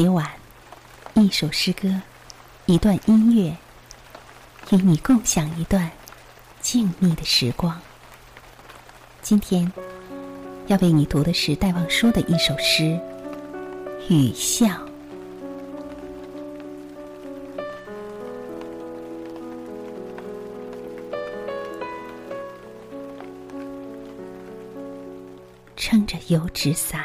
每晚一首诗歌，一段音乐，与你共享一段静谧的时光。今天要为你读的是戴望舒的一首诗《雨巷》。撑着油纸伞，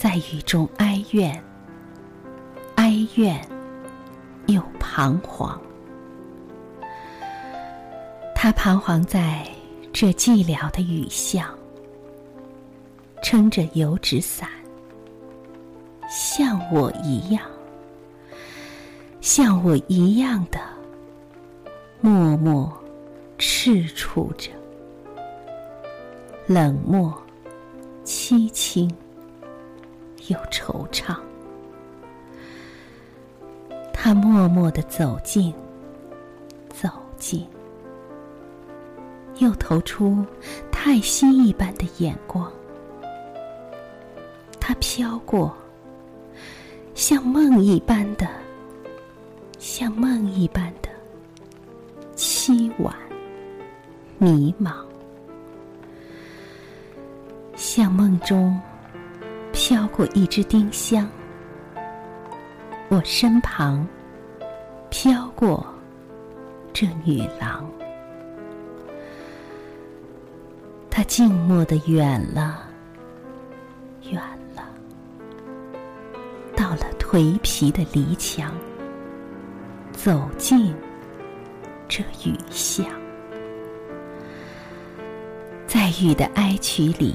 在雨中哀怨，哀怨又彷徨。他彷徨在这寂寥的雨巷，撑着油纸伞，像我一样，像我一样的默默赤楚着。冷漠、凄清又惆怅，他默默的走近，走近，又投出叹息一般的眼光。他飘过，像梦一般的，像梦一般的凄婉、迷茫。像梦中飘过一只丁香，我身旁飘过这女郎，她静默的远了，远了，到了颓皮的篱墙，走进这雨巷，在雨的哀曲里。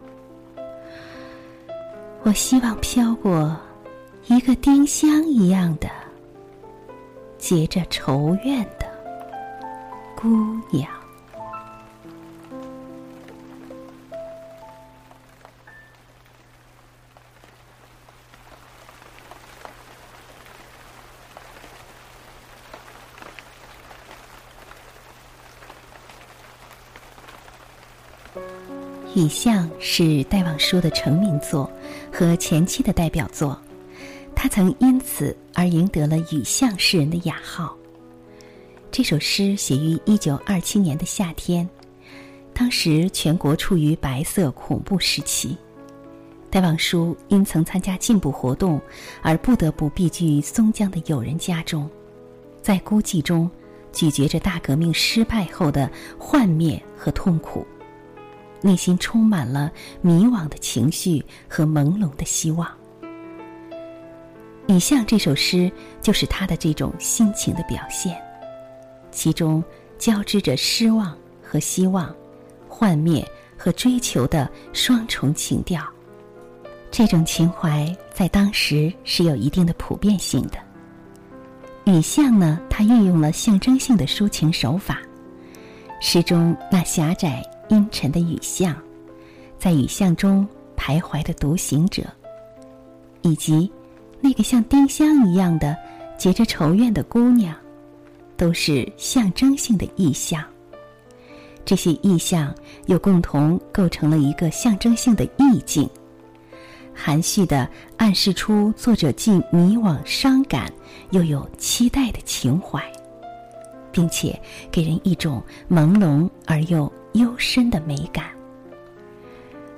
我希望飘过一个丁香一样的结着愁怨的姑娘。《雨巷》是戴望舒的成名作和前期的代表作，他曾因此而赢得了“雨巷诗人”的雅号。这首诗写于一九二七年的夏天，当时全国处于白色恐怖时期，戴望舒因曾参加进步活动而不得不避居松江的友人家中，在孤寂中咀嚼着大革命失败后的幻灭和痛苦。内心充满了迷惘的情绪和朦胧的希望。《雨巷》这首诗就是他的这种心情的表现，其中交织着失望和希望、幻灭和追求的双重情调。这种情怀在当时是有一定的普遍性的。《雨巷》呢，它运用了象征性的抒情手法，诗中那狭窄。阴沉的雨巷，在雨巷中徘徊的独行者，以及那个像丁香一样的结着愁怨的姑娘，都是象征性的意象。这些意象又共同构成了一个象征性的意境，含蓄的暗示出作者既迷惘伤感，又有期待的情怀，并且给人一种朦胧而又。幽深的美感，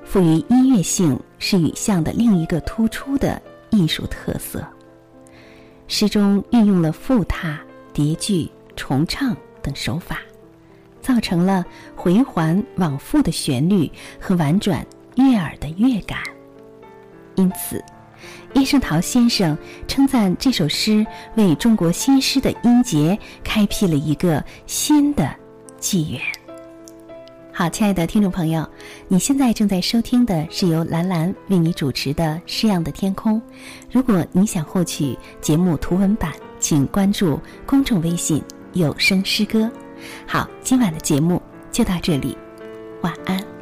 赋予音乐性是雨巷的另一个突出的艺术特色。诗中运用了复沓、叠句、重唱等手法，造成了回环往复的旋律和婉转悦耳的乐感。因此，叶圣陶先生称赞这首诗为中国新诗的音节开辟了一个新的纪元。好，亲爱的听众朋友，你现在正在收听的是由兰兰为你主持的《诗样的天空》。如果你想获取节目图文版，请关注公众微信“有声诗歌”。好，今晚的节目就到这里，晚安。